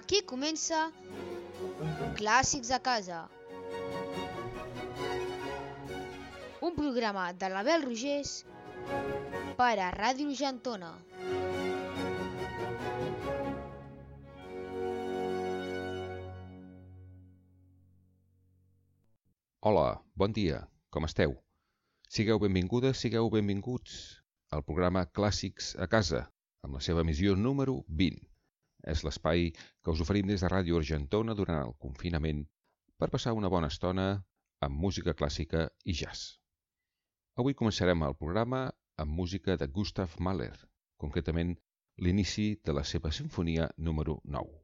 Aquí comença Clàssics a casa. Un programa de l'Abel Rogés per a Ràdio Argentona. Hola, bon dia, com esteu? Sigueu benvingudes, sigueu benvinguts al programa Clàssics a casa, amb la seva missió número 20. És l'espai que us oferim des de Ràdio Argentona durant el confinament per passar una bona estona amb música clàssica i jazz. Avui començarem el programa amb música de Gustav Mahler, concretament l'inici de la seva sinfonia número 9.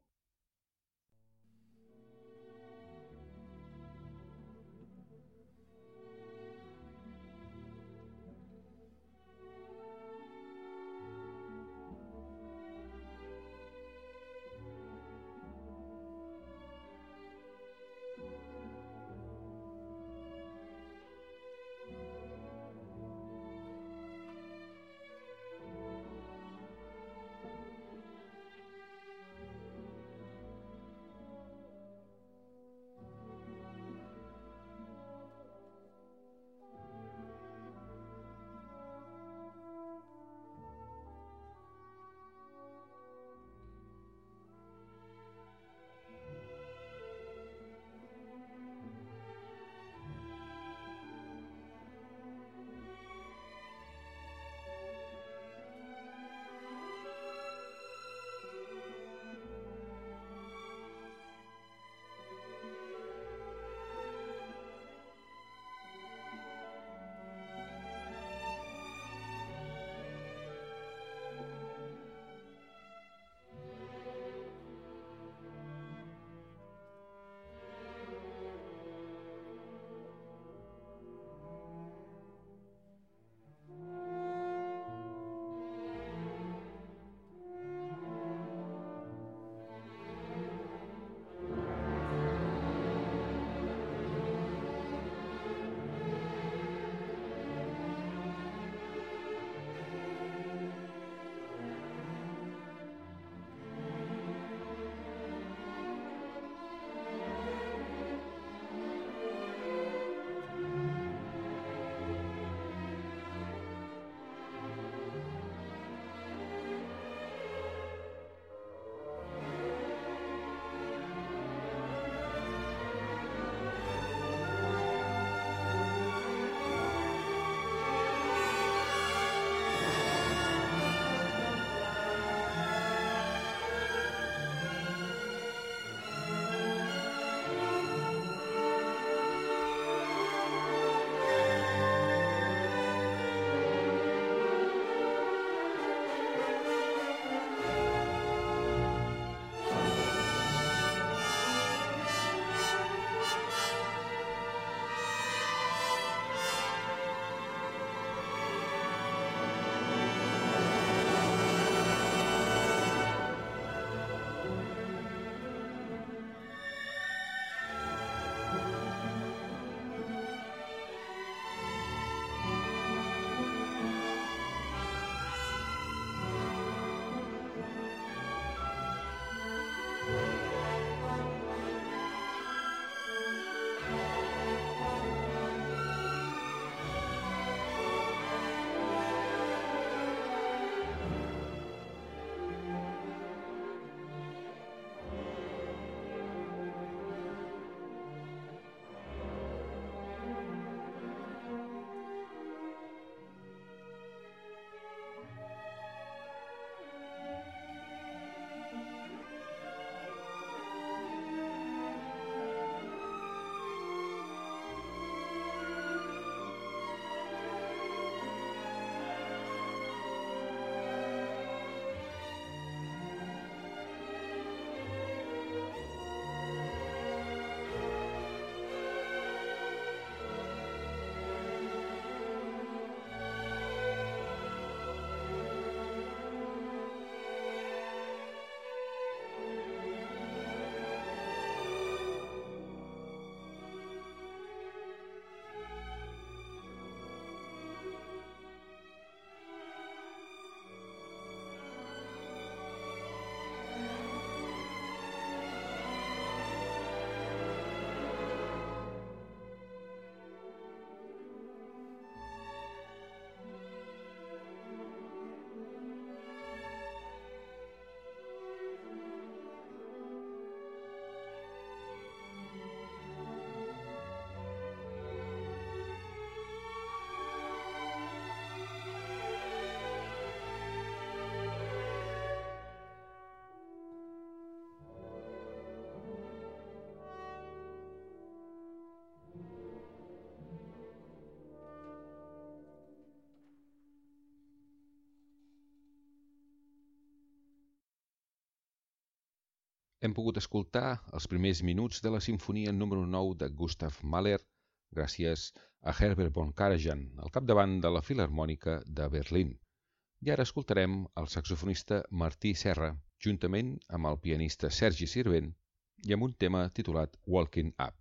Hem pogut escoltar els primers minuts de la sinfonia número 9 de Gustav Mahler gràcies a Herbert von Karajan, al capdavant de la Filarmònica de Berlín. I ara escoltarem el saxofonista Martí Serra, juntament amb el pianista Sergi Sirvent, i amb un tema titulat Walking Up.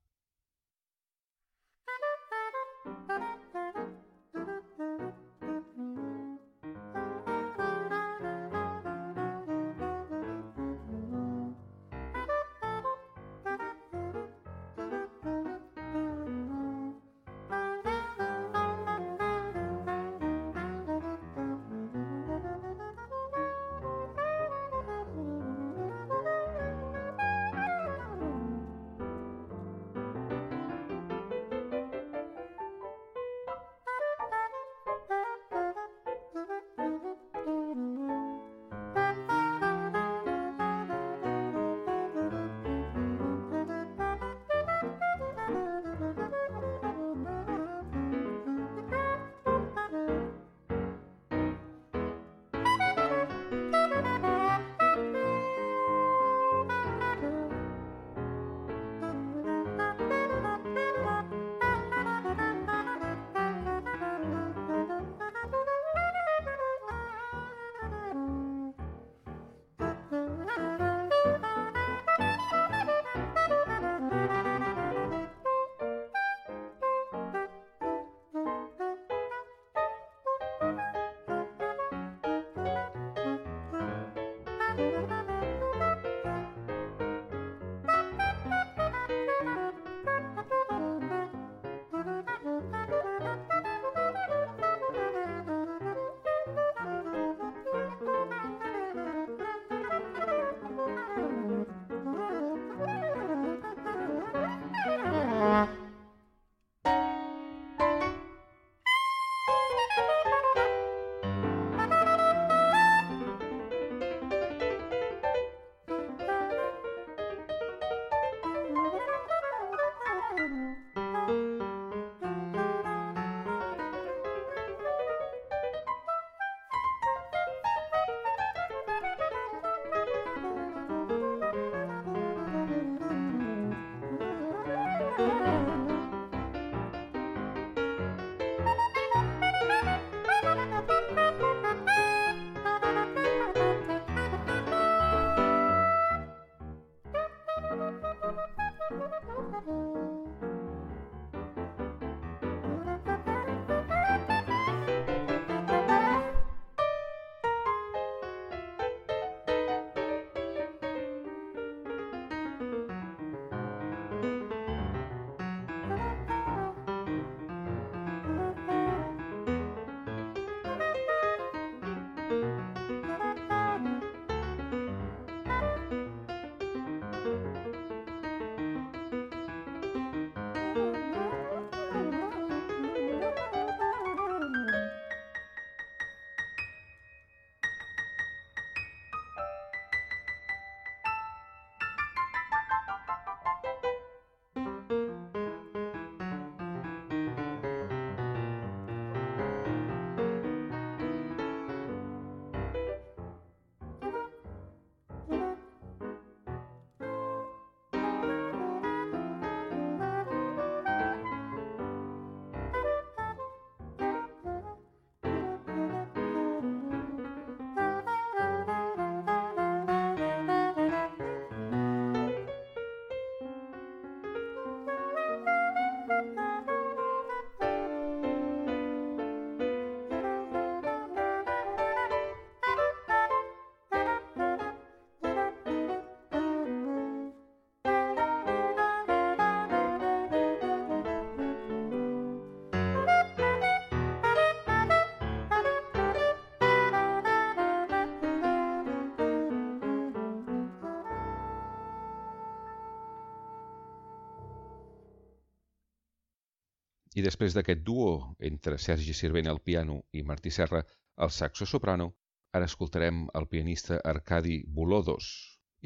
I després d'aquest duo entre Sergi Sirvent al piano i Martí Serra al saxo soprano, ara escoltarem el pianista Arcadi Bolodos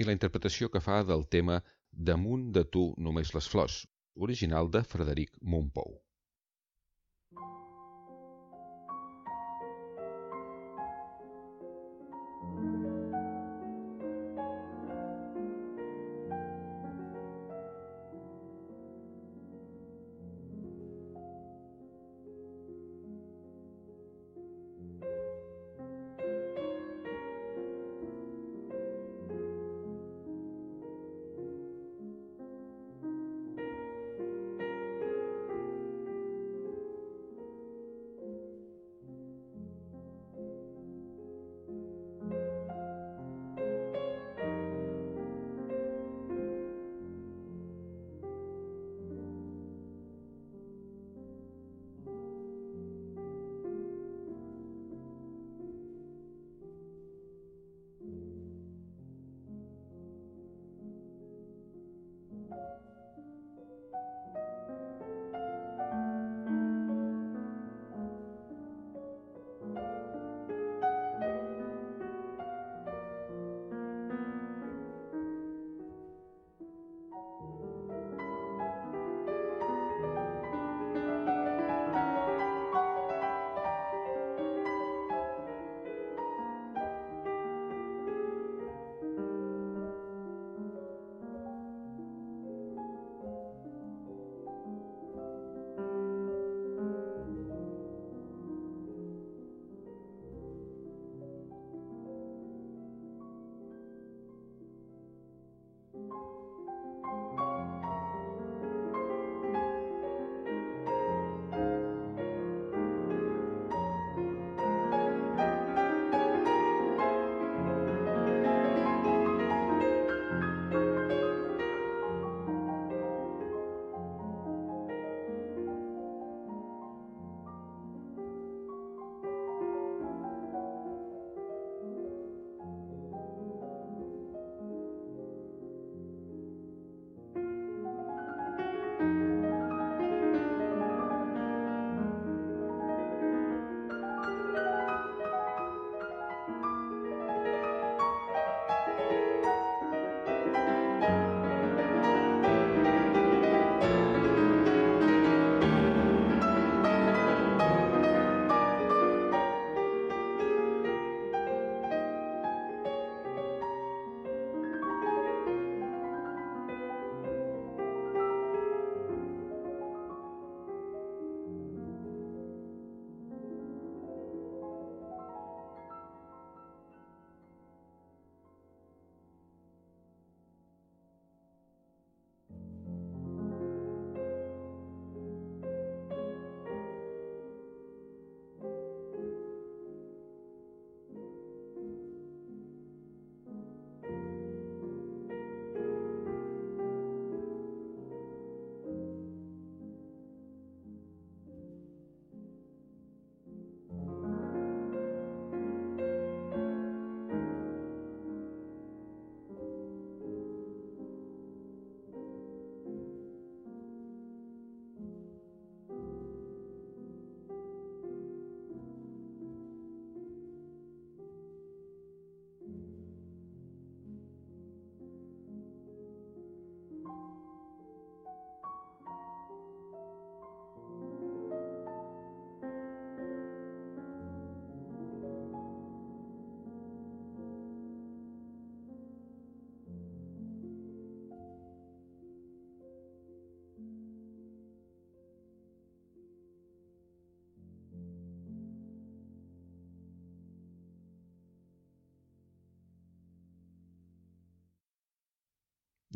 i la interpretació que fa del tema Damunt de tu només les flors, original de Frederic Mompou.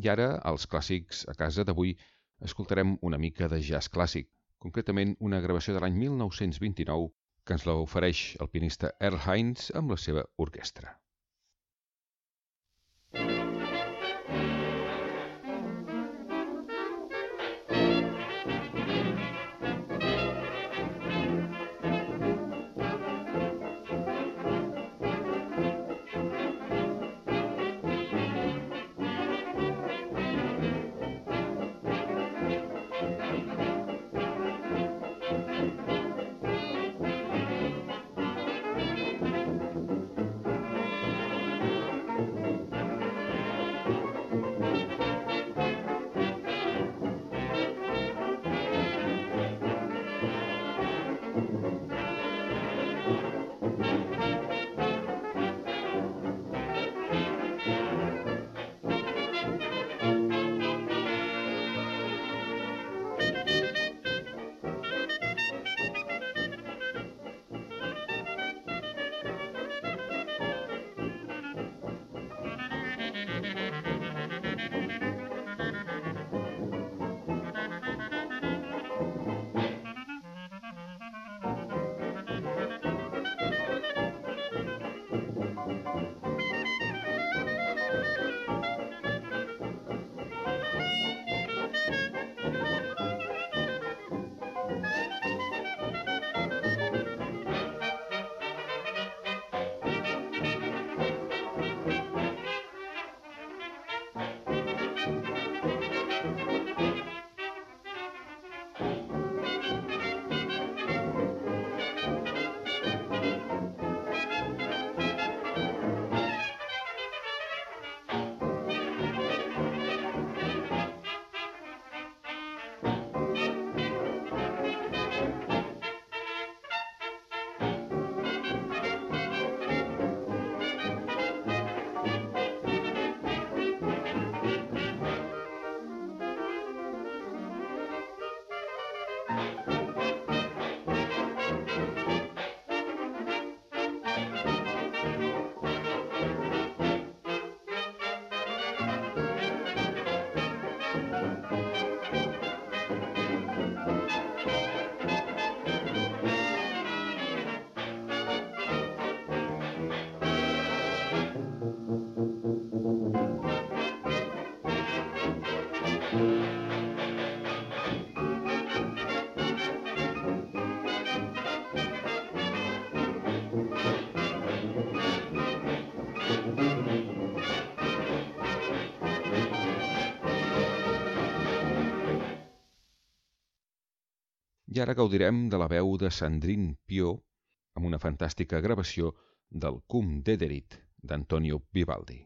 I ara, als clàssics a casa d'avui, escoltarem una mica de jazz clàssic, concretament una gravació de l'any 1929 que ens la ofereix el pianista Earl Hines amb la seva orquestra. I ara gaudirem de la veu de Sandrine Pio amb una fantàstica gravació del Cum Dederit d'Antonio Vivaldi.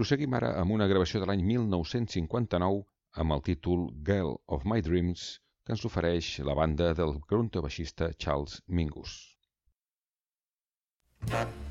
Proseguim ara amb una gravació de l'any 1959 amb el títol Girl of My Dreams que ens ofereix la banda del grunto-baixista Charles Mingus. Thank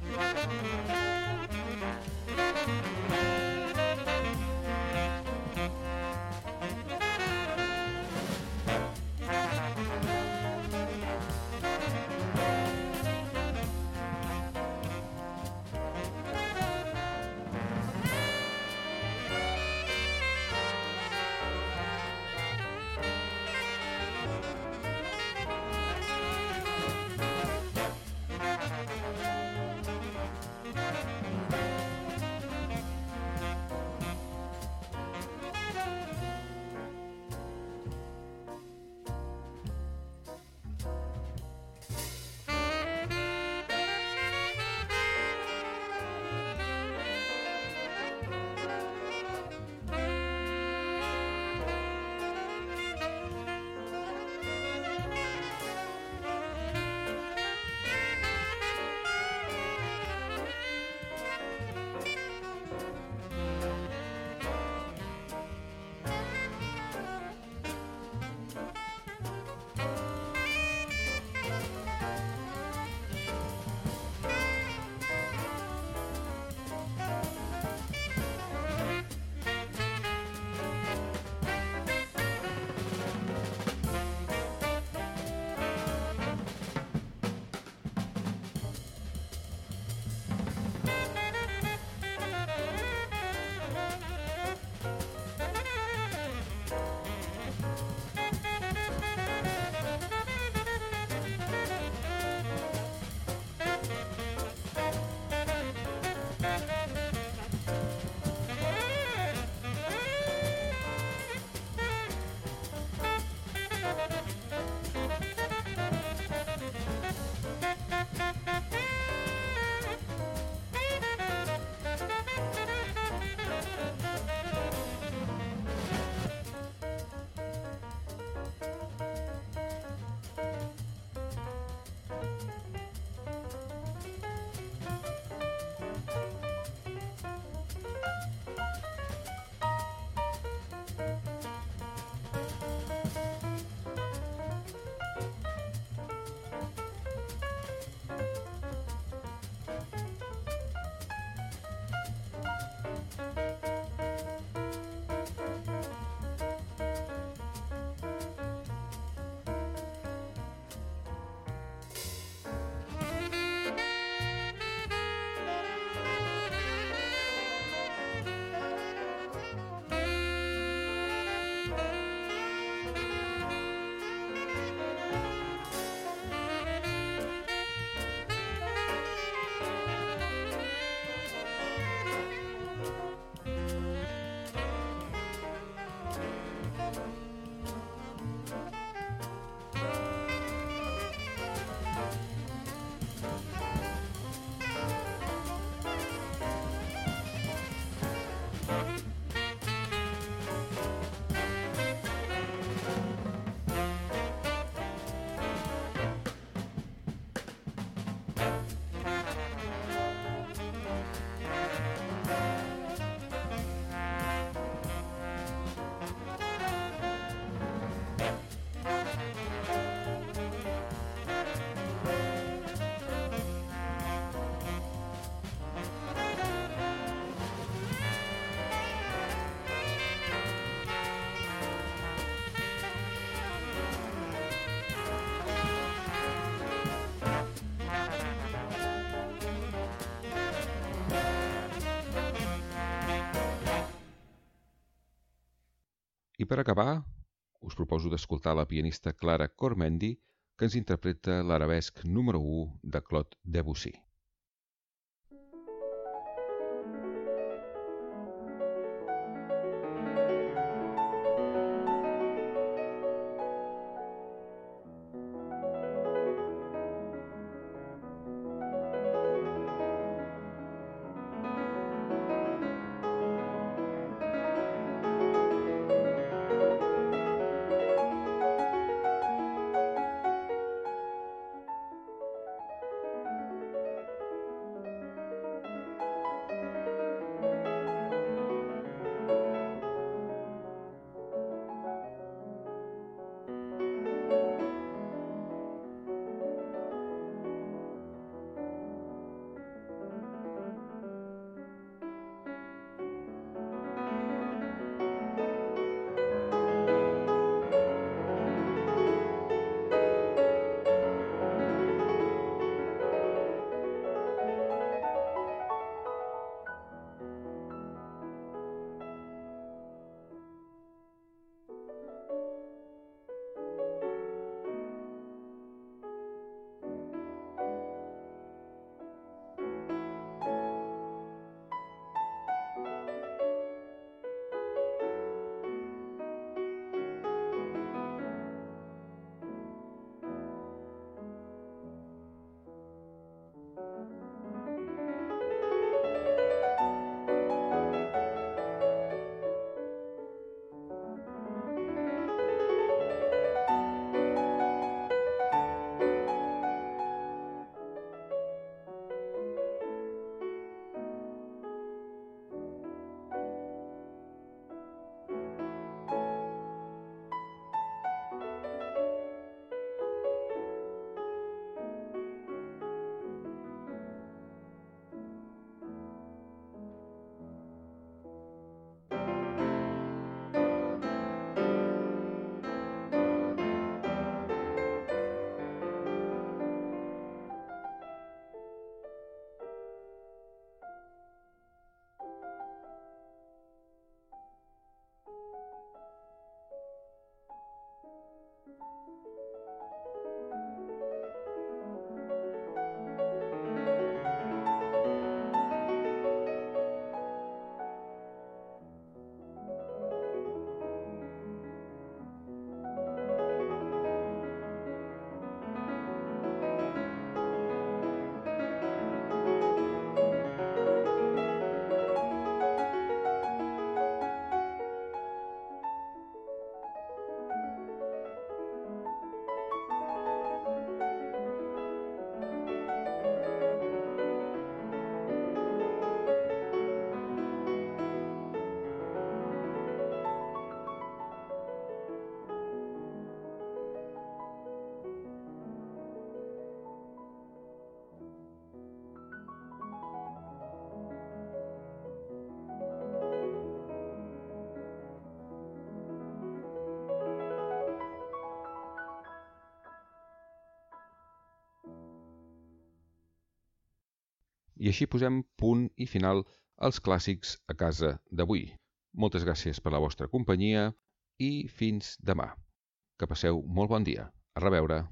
I per acabar, us proposo d'escoltar la pianista Clara Cormendi, que ens interpreta l'arabesc número 1 de Claude Debussy. I així posem punt i final als clàssics a casa d'avui. Moltes gràcies per la vostra companyia i fins demà. Que passeu molt bon dia. A reveure.